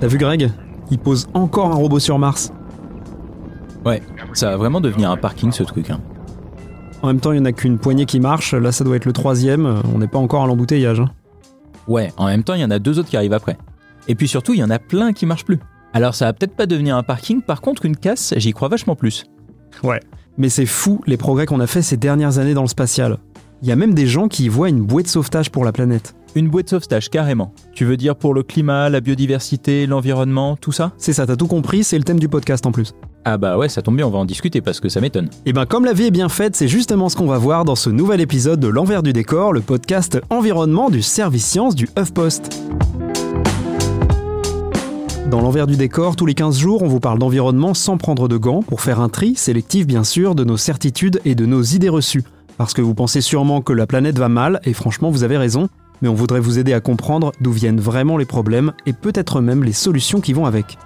T'as vu Greg? Il pose encore un robot sur Mars. Ouais, ça va vraiment devenir un parking ce truc. Hein. En même temps, il n'y en a qu'une poignée qui marche. Là, ça doit être le troisième. On n'est pas encore à l'embouteillage. hein. Ouais, en même temps, il y en a deux autres qui arrivent après. Et puis surtout, il y en a plein qui marchent plus. Alors ça va peut-être pas devenir un parking, par contre, une casse, j'y crois vachement plus. Ouais. Mais c'est fou les progrès qu'on a fait ces dernières années dans le spatial. Il y a même des gens qui y voient une bouée de sauvetage pour la planète. Une bouée de sauvetage, carrément. Tu veux dire pour le climat, la biodiversité, l'environnement, tout ça? C'est ça, t'as tout compris, c'est le thème du podcast en plus. Ah bah ouais, ça tombe bien, on va en discuter parce que ça m'étonne. Et ben comme la vie est bien faite, c'est justement ce qu'on va voir dans ce nouvel épisode de L'envers du décor, le podcast environnement du service science du HuffPost. Dans l'envers du décor, tous les 15 jours, on vous parle d'environnement sans prendre de gants pour faire un tri, sélectif bien sûr, de nos certitudes et de nos idées reçues. Parce que vous pensez sûrement que la planète va mal, et franchement vous avez raison, mais on voudrait vous aider à comprendre d'où viennent vraiment les problèmes et peut-être même les solutions qui vont avec.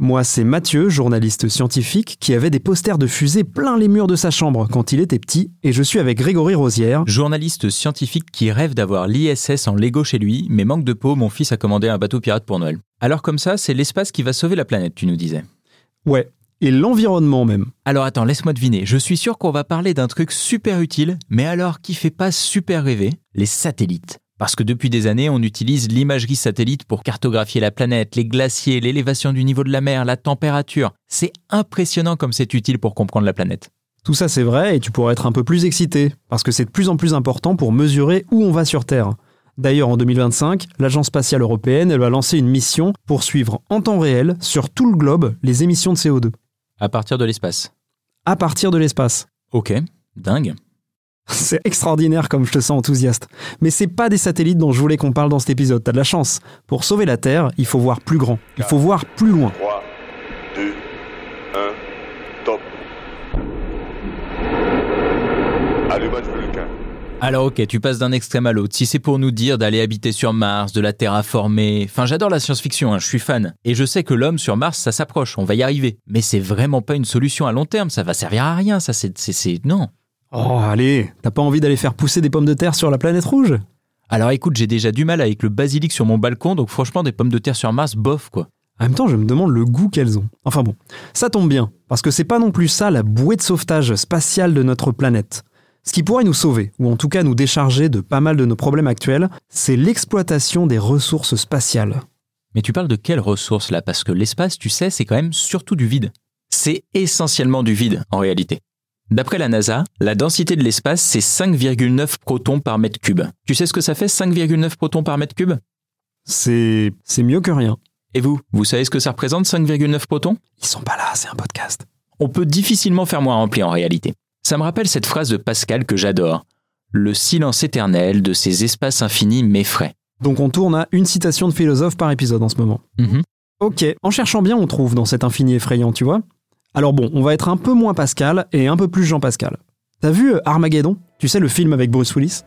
Moi, c'est Mathieu, journaliste scientifique, qui avait des posters de fusées plein les murs de sa chambre quand il était petit, et je suis avec Grégory Rosière. Journaliste scientifique qui rêve d'avoir l'ISS en Lego chez lui, mais manque de peau, mon fils a commandé un bateau pirate pour Noël. Alors comme ça, c'est l'espace qui va sauver la planète, tu nous disais. Ouais, et l'environnement même. Alors attends, laisse-moi deviner. Je suis sûr qu'on va parler d'un truc super utile, mais alors qui fait pas super rêver? Les satellites. Parce que depuis des années, on utilise l'imagerie satellite pour cartographier la planète, les glaciers, l'élévation du niveau de la mer, la température. C'est impressionnant comme c'est utile pour comprendre la planète. Tout ça c'est vrai, et tu pourrais être un peu plus excité, parce que c'est de plus en plus important pour mesurer où on va sur Terre. D'ailleurs, en 2025, l'Agence spatiale européenne elle va lancer une mission pour suivre en temps réel, sur tout le globe, les émissions de CO2, À partir de l'espace. à partir de l'espace. Ok, dingue. C'est extraordinaire comme je te sens enthousiaste. Mais c'est pas des satellites dont je voulais qu'on parle dans cet épisode, t'as de la chance. Pour sauver la Terre, il faut voir plus grand, il faut voir plus loin. 3, 2, 1, top. Allumage. Alors ok, tu passes d'un extrême à l'autre. Si c'est pour nous dire d'aller habiter sur Mars, de la terraformer... Enfin, j'adore la science-fiction, hein, je suis fan. Et je sais que l'homme sur Mars, ça s'approche, on va y arriver. Mais c'est vraiment pas une solution à long terme, ça va servir à rien, ça c'est... c'est- c'est- Non. Oh, allez, t'as pas envie d'aller faire pousser des pommes de terre sur la planète rouge? Alors écoute, j'ai déjà du mal avec le basilic sur mon balcon, donc franchement, des pommes de terre sur Mars, bof quoi. En même temps, je me demande le goût qu'elles ont. Enfin bon, ça tombe bien, parce que c'est pas non plus ça la bouée de sauvetage spatiale de notre planète. Ce qui pourrait nous sauver, ou en tout cas nous décharger de pas mal de nos problèmes actuels, c'est l'exploitation des ressources spatiales. Mais tu parles de quelles ressources là? Parce que l'espace, tu sais, c'est quand même surtout du vide. C'est essentiellement du vide en réalité. D'après la NASA, la densité de l'espace, c'est 5,9 protons par mètre cube. Tu sais ce que ça fait 5,9 protons par mètre cube? C'est. c'est mieux que rien. Et vous, vous savez ce que ça représente 5,9 protons? Ils sont pas là, c'est un podcast. On peut difficilement faire moins rempli en réalité. Ça me rappelle cette phrase de Pascal que j'adore. Le silence éternel de ces espaces infinis m'effraie. Donc on tourne à une citation de philosophe par épisode en ce moment. Mhm. Ok, en cherchant bien, on trouve dans cet infini effrayant, tu vois Alors bon, on va être un peu moins Pascal et un peu plus Jean-Pascal. T'as vu euh, Armageddon? Tu sais, le film avec Bruce Willis?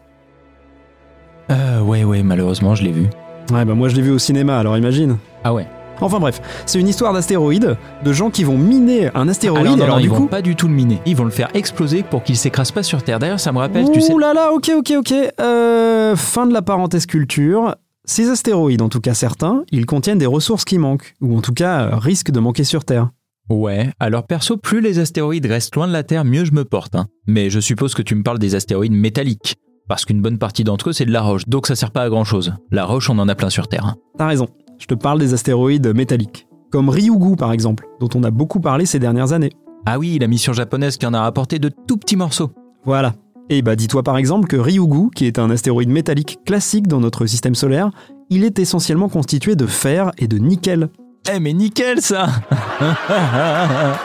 Euh, ouais, ouais, malheureusement, je l'ai vu. Ouais, bah moi je l'ai vu au cinéma, alors imagine. Ah ouais. Enfin bref, c'est une histoire d'astéroïdes, de gens qui vont miner un astéroïde, Alors, non, alors non, du ils vont pas du tout le miner. Ils vont le faire exploser pour qu'il s'écrase pas sur Terre. D'ailleurs, ça me rappelle, tu sais. Ouh là là, ok, ok, ok. Euh, fin de la parenthèse culture. Ces astéroïdes, en tout cas certains, ils contiennent des ressources qui manquent, ou en tout cas euh, risquent de manquer sur Terre. Ouais, alors perso, plus les astéroïdes restent loin de la Terre, mieux je me porte. hein. Mais je suppose que tu me parles des astéroïdes métalliques. Parce qu'une bonne partie d'entre eux, c'est de la roche, donc ça sert pas à grand chose. La roche, on en a plein sur Terre. hein. T'as raison, je te parle des astéroïdes métalliques. Comme Ryugu par exemple, dont on a beaucoup parlé ces dernières années. Ah oui, la mission japonaise qui en a rapporté de tout petits morceaux. Voilà. Et bah dis-toi par exemple que Ryugu, qui est un astéroïde métallique classique dans notre système solaire, il est essentiellement constitué de fer et de nickel. Eh mais nickel ça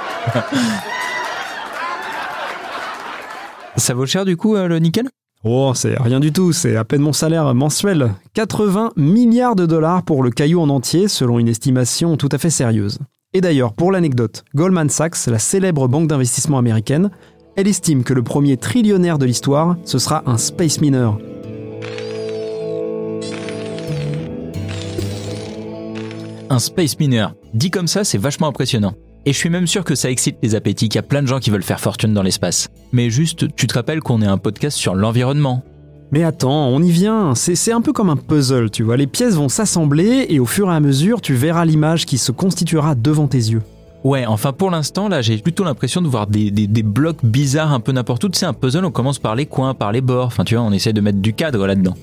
Ça vaut cher du coup euh, le nickel? Oh, c'est rien du tout, c'est à peine mon salaire mensuel. 80 milliards de dollars pour le caillou en entier, selon une estimation tout à fait sérieuse. Et d'ailleurs, pour l'anecdote, Goldman Sachs, la célèbre banque d'investissement américaine, elle estime que le premier trillionnaire de l'histoire, ce sera un space miner. Un space miner. Dit comme ça, c'est vachement impressionnant. Et je suis même sûr que ça excite les appétits, qu'il y a plein de gens qui veulent faire fortune dans l'espace. Mais juste, tu te rappelles qu'on est un podcast sur l'environnement. Mais attends, on y vient, c'est un peu comme un puzzle, tu vois, les pièces vont s'assembler et au fur et à mesure, tu verras l'image qui se constituera devant tes yeux. Ouais, enfin pour l'instant, là, j'ai plutôt l'impression de voir des, des- des blocs bizarres un peu n'importe où. Tu sais, un puzzle, on commence par les coins, par les bords. Enfin, tu vois, on essaie de mettre du cadre là-dedans.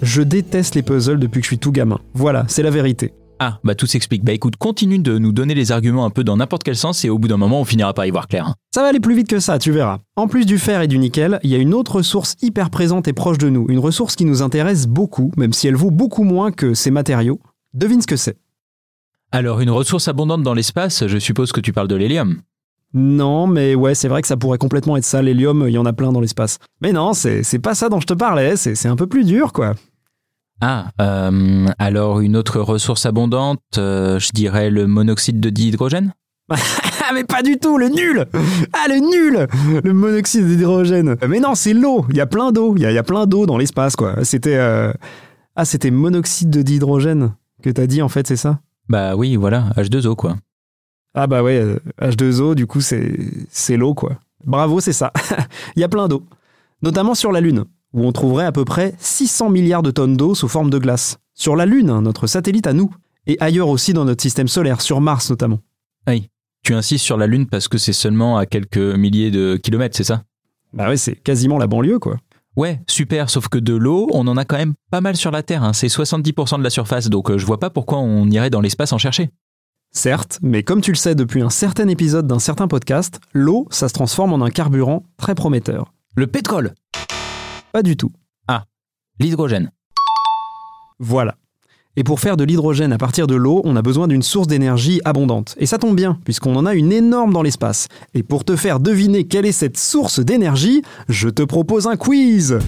Je déteste les puzzles depuis que je suis tout gamin. Voilà, c'est la vérité. Ah, bah tout s'explique. Bah écoute, continue de nous donner les arguments un peu dans n'importe quel sens et au bout d'un moment, on finira par y voir clair. hein. Ça va aller plus vite que ça, tu verras. En plus du fer et du nickel, il y a une autre ressource hyper présente et proche de nous, une ressource qui nous intéresse beaucoup, même si elle vaut beaucoup moins que ces matériaux. Devine ce que c'est. Alors, une ressource abondante dans l'espace, je suppose que tu parles de l'hélium. Non, mais ouais, c'est vrai que ça pourrait complètement être ça, l'hélium, il y en a plein dans l'espace. Mais non, c'est pas ça dont je te parlais, c'est un peu plus dur, quoi. Ah, euh, alors une autre ressource abondante, euh, je dirais le monoxyde de dihydrogène Ah, mais pas du tout, le nul Ah, le nul Le monoxyde d'hydrogène. Mais non, c'est l'eau, il y a plein d'eau, il y a, il y a plein d'eau dans l'espace, quoi. C'était... euh, Ah, c'était monoxyde de dihydrogène que t'as dit, en fait, c'est ça? Bah oui, voilà, H2O quoi. Ah bah ouais, euh, H2O, du coup, c'est c'est l'eau, quoi. Bravo, c'est ça. Il y a plein d'eau. Notamment sur la Lune, où on trouverait à peu près 600 milliards de tonnes d'eau sous forme de glace. Sur la Lune, hein, notre satellite à nous. Et ailleurs aussi dans notre système solaire, sur Mars notamment. Tu insistes sur la Lune parce que c'est seulement à quelques milliers de kilomètres, c'est ça? Bah ouais, c'est quasiment la banlieue, quoi. Ouais, super, sauf que de l'eau, on en a quand même pas mal sur la Terre, hein. c'est 70% de la surface, donc euh, je vois pas pourquoi on irait dans l'espace en chercher. Certes, mais comme tu le sais depuis un certain épisode d'un certain podcast, l'eau, ça se transforme en un carburant très prometteur. Le pétrole Pas du tout. L'hydrogène Voilà. Et pour faire de l'hydrogène à partir de l'eau, on a besoin d'une source d'énergie abondante. Et ça tombe bien, puisqu'on en a une énorme dans l'espace. Et pour te faire deviner quelle est cette source d'énergie, je te propose un quiz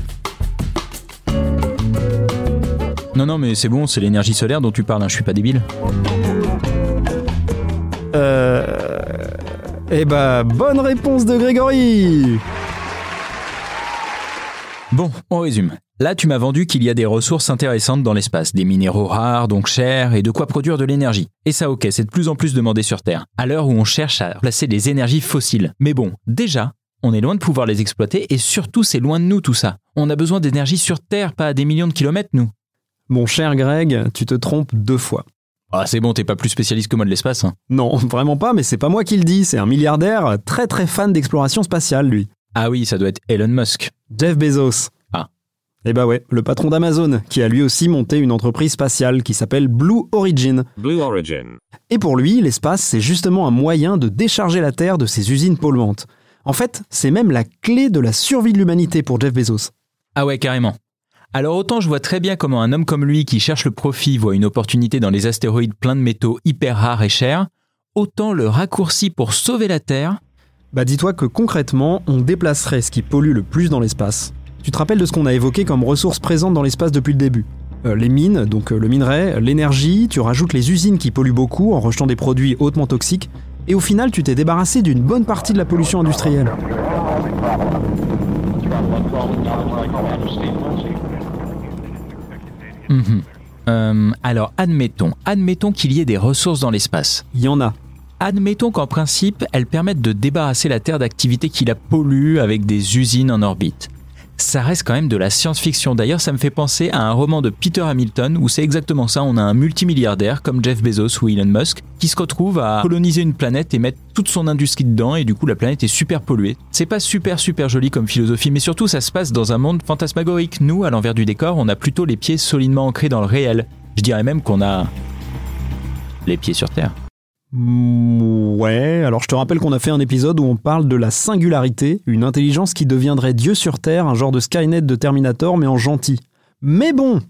Non, non, mais c'est bon, c'est l'énergie solaire dont tu parles, hein, je suis pas débile. Euh... Eh bah, bonne réponse de Grégory Bon, on résume. Là, tu m'as vendu qu'il y a des ressources intéressantes dans l'espace, des minéraux rares, donc chers, et de quoi produire de l'énergie. Et ça, ok, c'est de plus en plus demandé sur Terre, à l'heure où on cherche à placer les énergies fossiles. Mais bon, déjà, on est loin de pouvoir les exploiter, et surtout, c'est loin de nous tout ça. On a besoin d'énergie sur Terre, pas à des millions de kilomètres, nous. Mon cher Greg, tu te trompes deux fois. Ah, c'est bon, t'es pas plus spécialiste que moi de l'espace, hein. Non, vraiment pas, mais c'est pas moi qui le dis, c'est un milliardaire très très fan d'exploration spatiale, lui. Ah oui, ça doit être Elon Musk. Jeff Bezos. Ah. Eh bah ouais, le patron d'Amazon, qui a lui aussi monté une entreprise spatiale qui s'appelle Blue Origin. Blue Origin. Et pour lui, l'espace, c'est justement un moyen de décharger la Terre de ses usines polluantes. En fait, c'est même la clé de la survie de l'humanité pour Jeff Bezos. Ah ouais, carrément. Alors autant je vois très bien comment un homme comme lui qui cherche le profit voit une opportunité dans les astéroïdes pleins de métaux hyper rares et chers, autant le raccourci pour sauver la Terre, Bah dis-toi que concrètement, on déplacerait ce qui pollue le plus dans l'espace. Tu te rappelles de ce qu'on a évoqué comme ressources présentes dans l'espace depuis le début? Euh, Les mines, donc euh, le minerai, l'énergie, tu rajoutes les usines qui polluent beaucoup en rejetant des produits hautement toxiques, et au final tu t'es débarrassé d'une bonne partie de la pollution industrielle. Mhm. Euh, alors admettons, admettons qu'il y ait des ressources dans l'espace. Il y en a. Admettons qu'en principe, elles permettent de débarrasser la Terre d'activités qui la polluent avec des usines en orbite. Ça reste quand même de la science-fiction. D'ailleurs, ça me fait penser à un roman de Peter Hamilton où c'est exactement ça. On a un multimilliardaire comme Jeff Bezos ou Elon Musk qui se retrouve à coloniser une planète et mettre toute son industrie dedans et du coup la planète est super polluée. C'est pas super super joli comme philosophie, mais surtout ça se passe dans un monde fantasmagorique. Nous, à l'envers du décor, on a plutôt les pieds solidement ancrés dans le réel. Je dirais même qu'on a les pieds sur Terre. Ouais, alors je te rappelle qu'on a fait un épisode où on parle de la singularité, une intelligence qui deviendrait Dieu sur Terre, un genre de Skynet de Terminator, mais en gentil. Mais bon,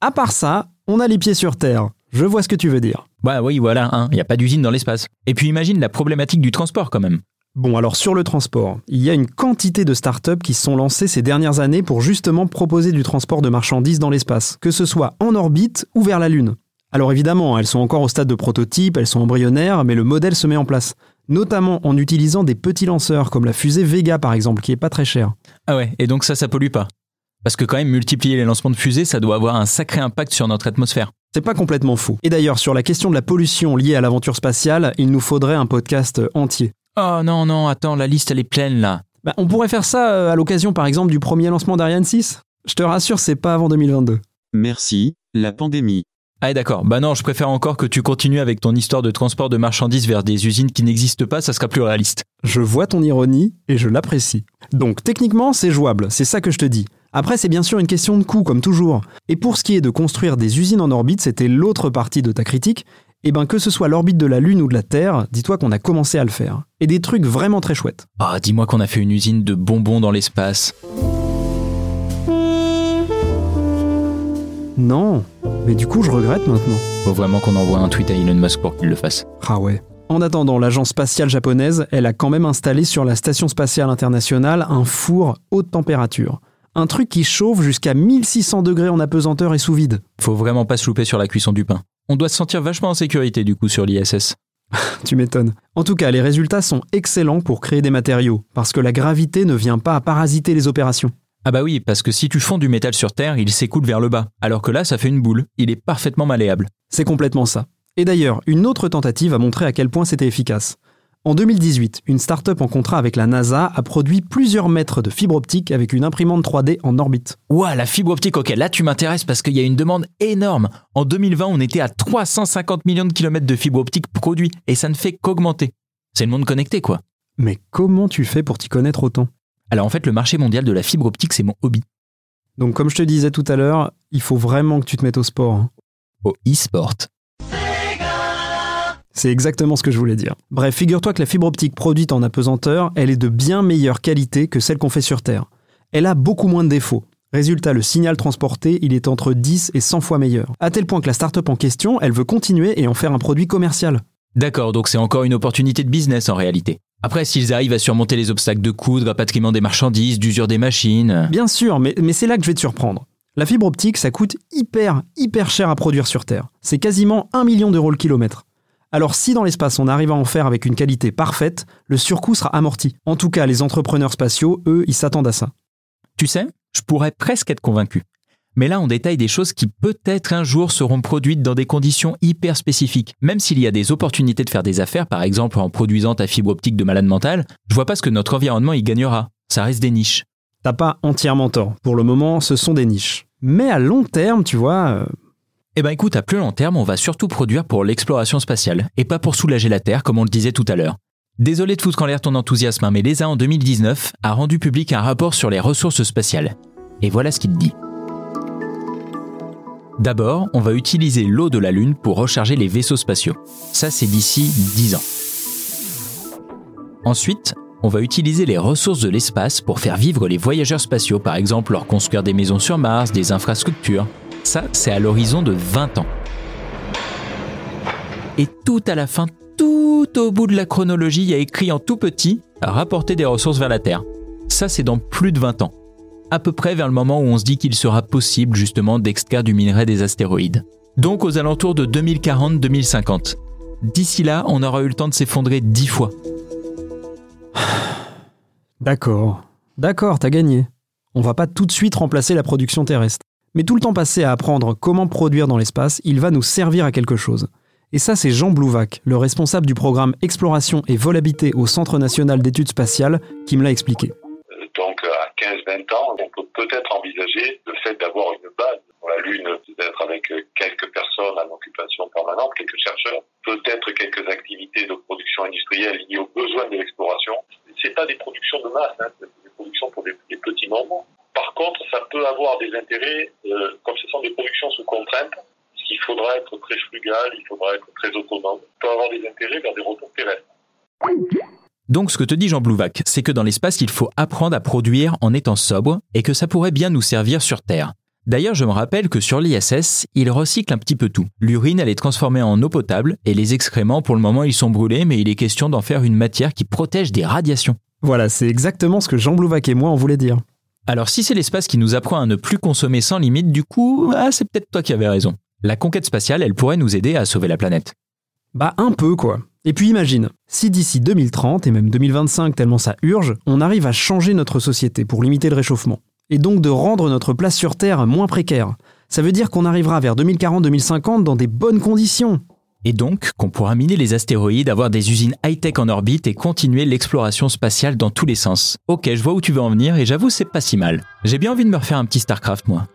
à part ça, on a les pieds sur Terre. Je vois ce que tu veux dire. Bah oui, voilà, il n'y a pas d'usine dans l'espace. Et puis imagine la problématique du transport quand même. Bon, alors sur le transport, il y a une quantité de startups qui se sont lancées ces dernières années pour justement proposer du transport de marchandises dans l'espace, que ce soit en orbite ou vers la Lune. Alors évidemment, elles sont encore au stade de prototype, elles sont embryonnaires, mais le modèle se met en place. Notamment en utilisant des petits lanceurs comme la fusée Vega par exemple, qui est pas très chère. Ah ouais, et donc ça, ça pollue pas. Parce que quand même, multiplier les lancements de fusées, ça doit avoir un sacré impact sur notre atmosphère. C'est pas complètement faux. Et d'ailleurs, sur la question de la pollution liée à l'aventure spatiale, il nous faudrait un podcast entier. Oh non, non, attends, la liste elle est pleine là. Bah, on pourrait faire ça euh, à l'occasion par exemple du premier lancement d'Ariane 6 Je te rassure, c'est pas avant 2022. Merci, la pandémie. Ah d'accord, bah non, je préfère encore que tu continues avec ton histoire de transport de marchandises vers des usines qui n'existent pas, ça sera plus réaliste. Je vois ton ironie et je l'apprécie. Donc techniquement, c'est jouable, c'est ça que je te dis. Après, c'est bien sûr une question de coût, comme toujours. Et pour ce qui est de construire des usines en orbite, c'était l'autre partie de ta critique, et ben que ce soit l'orbite de la Lune ou de la Terre, dis-toi qu'on a commencé à le faire. Et des trucs vraiment très chouettes. Ah, dis-moi qu'on a fait une usine de bonbons dans l'espace. Non, mais du coup je regrette maintenant. Faut vraiment qu'on envoie un tweet à Elon Musk pour qu'il le fasse. Ah ouais. En attendant, l'agence spatiale japonaise, elle a quand même installé sur la station spatiale internationale un four haute température. Un truc qui chauffe jusqu'à 1600 degrés en apesanteur et sous vide. Faut vraiment pas se louper sur la cuisson du pain. On doit se sentir vachement en sécurité du coup sur l'ISS. Tu m'étonnes. En tout cas, les résultats sont excellents pour créer des matériaux, parce que la gravité ne vient pas à parasiter les opérations. Ah bah oui, parce que si tu fonds du métal sur Terre, il s'écoule vers le bas, alors que là ça fait une boule, il est parfaitement malléable. C'est complètement ça. Et d'ailleurs, une autre tentative a montré à quel point c'était efficace. En 2018, une start-up en contrat avec la NASA a produit plusieurs mètres de fibre optique avec une imprimante 3D en orbite. Ouah, la fibre optique, ok, là tu m'intéresses parce qu'il y a une demande énorme. En 2020, on était à 350 millions de kilomètres de fibre optique produits, et ça ne fait qu'augmenter. C'est le monde connecté, quoi. Mais comment tu fais pour t'y connaître autant? Alors en fait, le marché mondial de la fibre optique, c'est mon hobby. Donc comme je te disais tout à l'heure, il faut vraiment que tu te mettes au sport. hein. Au e-sport. C'est exactement ce que je voulais dire. Bref, figure-toi que la fibre optique produite en apesanteur, elle est de bien meilleure qualité que celle qu'on fait sur Terre. Elle a beaucoup moins de défauts. Résultat, le signal transporté, il est entre 10 et 100 fois meilleur. À tel point que la start-up en question, elle veut continuer et en faire un produit commercial. D'accord, donc c'est encore une opportunité de business en réalité. Après, s'ils arrivent à surmonter les obstacles de coûts, de rapatriement des marchandises, d'usure des machines. Bien sûr, mais, mais c'est là que je vais te surprendre. La fibre optique, ça coûte hyper, hyper cher à produire sur Terre. C'est quasiment 1 million d'euros le kilomètre. Alors si dans l'espace on arrive à en faire avec une qualité parfaite, le surcoût sera amorti. En tout cas, les entrepreneurs spatiaux, eux, ils s'attendent à ça. Tu sais, je pourrais presque être convaincu. Mais là, on détaille des choses qui peut-être un jour seront produites dans des conditions hyper spécifiques. Même s'il y a des opportunités de faire des affaires, par exemple en produisant ta fibre optique de malade mental, je vois pas ce que notre environnement y gagnera. Ça reste des niches. T'as pas entièrement tort. Pour le moment, ce sont des niches. Mais à long terme, tu vois, euh, Eh ben écoute, à plus long terme, on va surtout produire pour l'exploration spatiale, et pas pour soulager la Terre, comme on le disait tout à l'heure. Désolé de foutre en l'air ton enthousiasme, hein, mais l'ESA en 2019 a rendu public un rapport sur les ressources spatiales. Et voilà ce qu'il dit. D'abord, on va utiliser l'eau de la Lune pour recharger les vaisseaux spatiaux. Ça, c'est d'ici 10 ans. Ensuite, on va utiliser les ressources de l'espace pour faire vivre les voyageurs spatiaux, par exemple leur construire des maisons sur Mars, des infrastructures. Ça, c'est à l'horizon de 20 ans. Et tout à la fin, tout au bout de la chronologie, il y a écrit en tout petit rapporter des ressources vers la Terre. Ça, c'est dans plus de 20 ans. À peu près vers le moment où on se dit qu'il sera possible justement d'extraire du minerai des astéroïdes. Donc aux alentours de 2040-2050. D'ici là, on aura eu le temps de s'effondrer 10 fois. D'accord. D'accord, t'as gagné. On va pas tout de suite remplacer la production terrestre. Mais tout le temps passé à apprendre comment produire dans l'espace, il va nous servir à quelque chose. Et ça, c'est Jean Blouvac, le responsable du programme Exploration et Vol Habité au Centre national d'études spatiales, qui me l'a expliqué. Donc à 15-20 ans, on peut peut-être envisager le fait d'avoir une base pour la Lune, d'être avec quelques personnes en occupation permanente, quelques chercheurs, peut-être quelques activités de production industrielle liées aux besoins de l'exploration. C'est pas des productions de masse, hein, c'est des productions pour des, petits nombres. Par contre, ça peut avoir des intérêts, euh, comme ce sont des productions sous contrainte, ce il faudra être très frugal, il faudra être très autonome. On peut avoir des intérêts vers des retours pérennes. Donc ce que te dit Jean Blouvac, c'est que dans l'espace, il faut apprendre à produire en étant sobre et que ça pourrait bien nous servir sur Terre. D'ailleurs, je me rappelle que sur l'ISS, ils recyclent un petit peu tout. L'urine, elle est transformée en eau potable et les excréments, pour le moment, ils sont brûlés, mais il est question d'en faire une matière qui protège des radiations. Voilà, c'est exactement ce que Jean Blouvac et moi on voulait dire. Alors si c'est l'espace qui nous apprend à ne plus consommer sans limite, du coup, ah, c'est peut-être toi qui avais raison. La conquête spatiale, elle pourrait nous aider à sauver la planète. Bah un peu quoi. Et puis imagine, si d'ici 2030 et même 2025 tellement ça urge, on arrive à changer notre société pour limiter le réchauffement, et donc de rendre notre place sur Terre moins précaire. Ça veut dire qu'on arrivera vers 2040-2050 dans des bonnes conditions. Et donc qu'on pourra miner les astéroïdes, avoir des usines high-tech en orbite et continuer l'exploration spatiale dans tous les sens. Ok, je vois où tu veux en venir et j'avoue c'est pas si mal. J'ai bien envie de me refaire un petit StarCraft moi.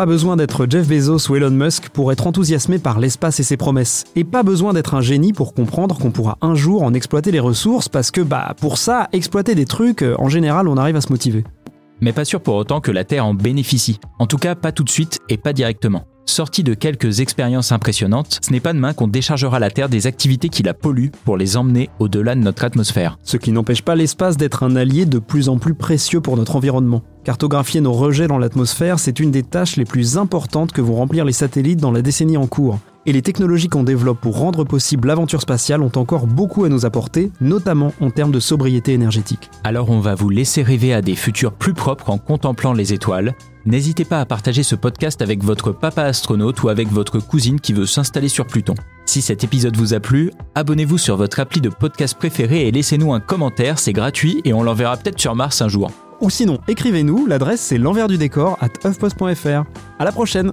Pas besoin d'être Jeff Bezos ou Elon Musk pour être enthousiasmé par l'espace et ses promesses. Et pas besoin d'être un génie pour comprendre qu'on pourra un jour en exploiter les ressources parce que, bah, pour ça, exploiter des trucs, euh, en général, on arrive à se motiver. Mais pas sûr pour autant que la Terre en bénéficie. En tout cas, pas tout de suite et pas directement. Sorti de quelques expériences impressionnantes, ce n'est pas demain qu'on déchargera la Terre des activités qui la polluent pour les emmener au-delà de notre atmosphère. Ce qui n'empêche pas l'espace d'être un allié de plus en plus précieux pour notre environnement. Cartographier nos rejets dans l'atmosphère, c'est une des tâches les plus importantes que vont remplir les satellites dans la décennie en cours. Et les technologies qu'on développe pour rendre possible l'aventure spatiale ont encore beaucoup à nous apporter, notamment en termes de sobriété énergétique. Alors on va vous laisser rêver à des futurs plus propres en contemplant les étoiles. N'hésitez pas à partager ce podcast avec votre papa astronaute ou avec votre cousine qui veut s'installer sur Pluton. Si cet épisode vous a plu, abonnez-vous sur votre appli de podcast préféré et laissez-nous un commentaire, c'est gratuit et on l'enverra peut-être sur Mars un jour. Ou sinon, écrivez-nous, l'adresse c'est l'envers du décor at huffpost.fr. À la prochaine